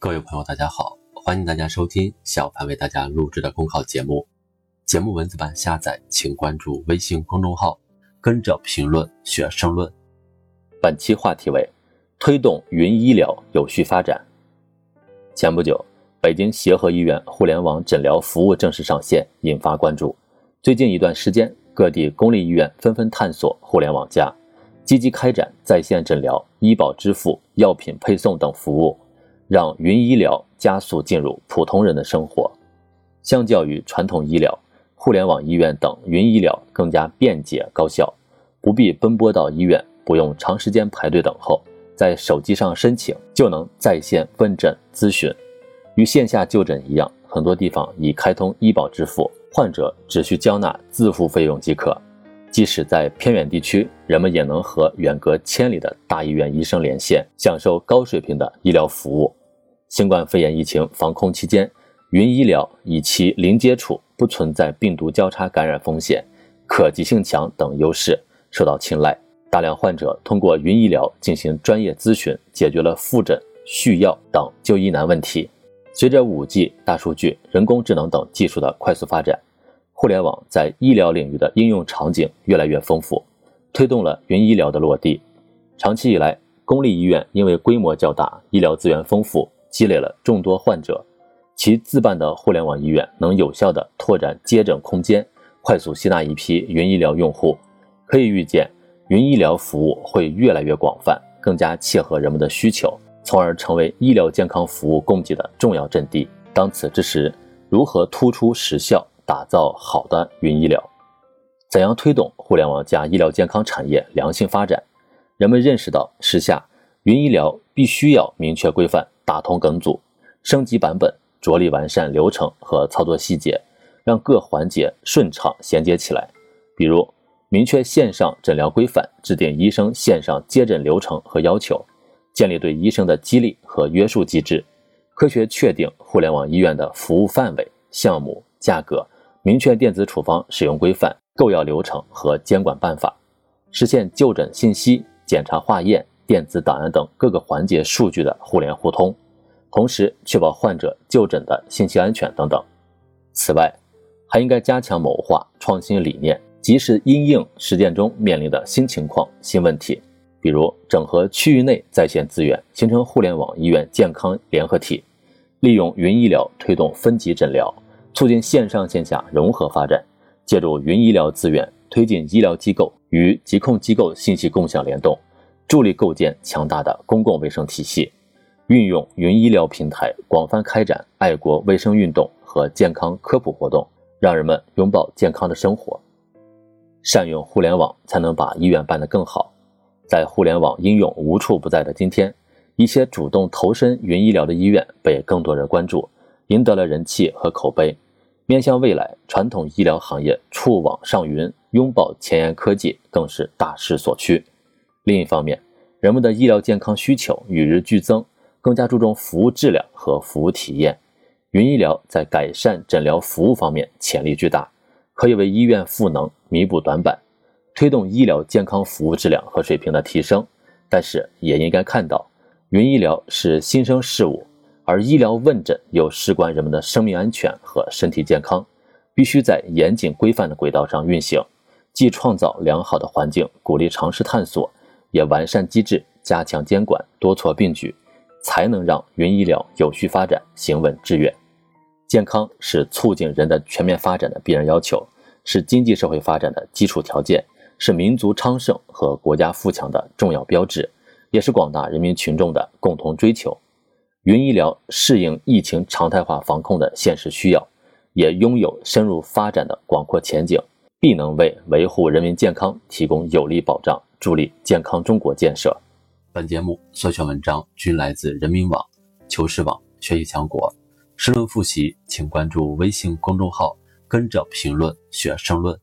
各位朋友，大家好，欢迎大家收听小凡为大家录制的公考节目。节目文字版下载，请关注微信公众号，跟着评论学申论。本期话题为推动云医疗有序发展。前不久，北京协和医院互联网诊疗服务正式上线，引发关注。最近一段时间，各地公立医院纷纷探索互联网加，积极开展在线诊疗、医保支付、药品配送等服务。让云医疗加速进入普通人的生活。相较于传统医疗，互联网医院等云医疗更加便捷高效，不必奔波到医院，不用长时间排队等候，在手机上申请就能在线问诊咨询。与线下就诊一样，很多地方已开通医保支付，患者只需交纳自付费用即可。即使在偏远地区，人们也能和远隔千里的大医院医生连线，享受高水平的医疗服务。新冠肺炎疫情防控期间，云医疗以其零接触、不存在病毒交叉感染风险、可及性强等优势受到青睐。大量患者通过云医疗进行专业咨询，解决了复诊、续药等就医难问题。随着 5G、大数据、人工智能等技术的快速发展，互联网在医疗领域的应用场景越来越丰富，推动了云医疗的落地。长期以来，公立医院因为规模较大，医疗资源丰富。积累了众多患者，其自办的互联网医院能有效地拓展接诊空间，快速吸纳一批云医疗用户。可以预见，云医疗服务会越来越广泛，更加切合人们的需求，从而成为医疗健康服务供给的重要阵地。当此之时，如何突出实效，打造好的云医疗？怎样推动互联网加医疗健康产业良性发展？人们认识到，时下云医疗必须要明确规范。打通梗阻，升级版本，着力完善流程和操作细节，让各环节顺畅衔接起来。比如，明确线上诊疗规范，制定医生线上接诊流程和要求，建立对医生的激励和约束机制，科学确定互联网医院的服务范围、项目、价格，明确电子处方使用规范、购药流程和监管办法，实现就诊信息、检查化验。电子档案等各个环节数据的互联互通，同时确保患者就诊的信息安全等等。此外，还应该加强谋划创新理念，及时因应实践中面临的新情况、新问题。比如，整合区域内在线资源，形成互联网医院健康联合体；利用云医疗推动分级诊疗，促进线上线下融合发展；借助云医疗资源，推进医疗机构与疾控机构信息共享联动。助力构建强大的公共卫生体系，运用云医疗平台广泛开展爱国卫生运动和健康科普活动，让人们拥抱健康的生活。善用互联网，才能把医院办得更好。在互联网应用无处不在的今天，一些主动投身云医疗的医院被更多人关注，赢得了人气和口碑。面向未来，传统医疗行业触网上云，拥抱前沿科技，更是大势所趋。另一方面，人们的医疗健康需求与日俱增，更加注重服务质量和服务体验。云医疗在改善诊疗服务方面潜力巨大，可以为医院赋能、弥补短板，推动医疗健康服务质量和水平的提升。但是，也应该看到，云医疗是新生事物，而医疗问诊又事关人们的生命安全和身体健康，必须在严谨规范的轨道上运行，既创造良好的环境，鼓励尝试探索。也完善机制，加强监管，多措并举，才能让云医疗有序发展，行稳致远。健康是促进人的全面发展的必然要求，是经济社会发展的基础条件，是民族昌盛和国家富强的重要标志，也是广大人民群众的共同追求。云医疗适应疫情常态化防控的现实需要，也拥有深入发展的广阔前景，必能为维护人民健康提供有力保障。助力健康中国建设。本节目所选文章均来自人民网、求是网、学习强国。申论复习，请关注微信公众号，跟着评论学申论。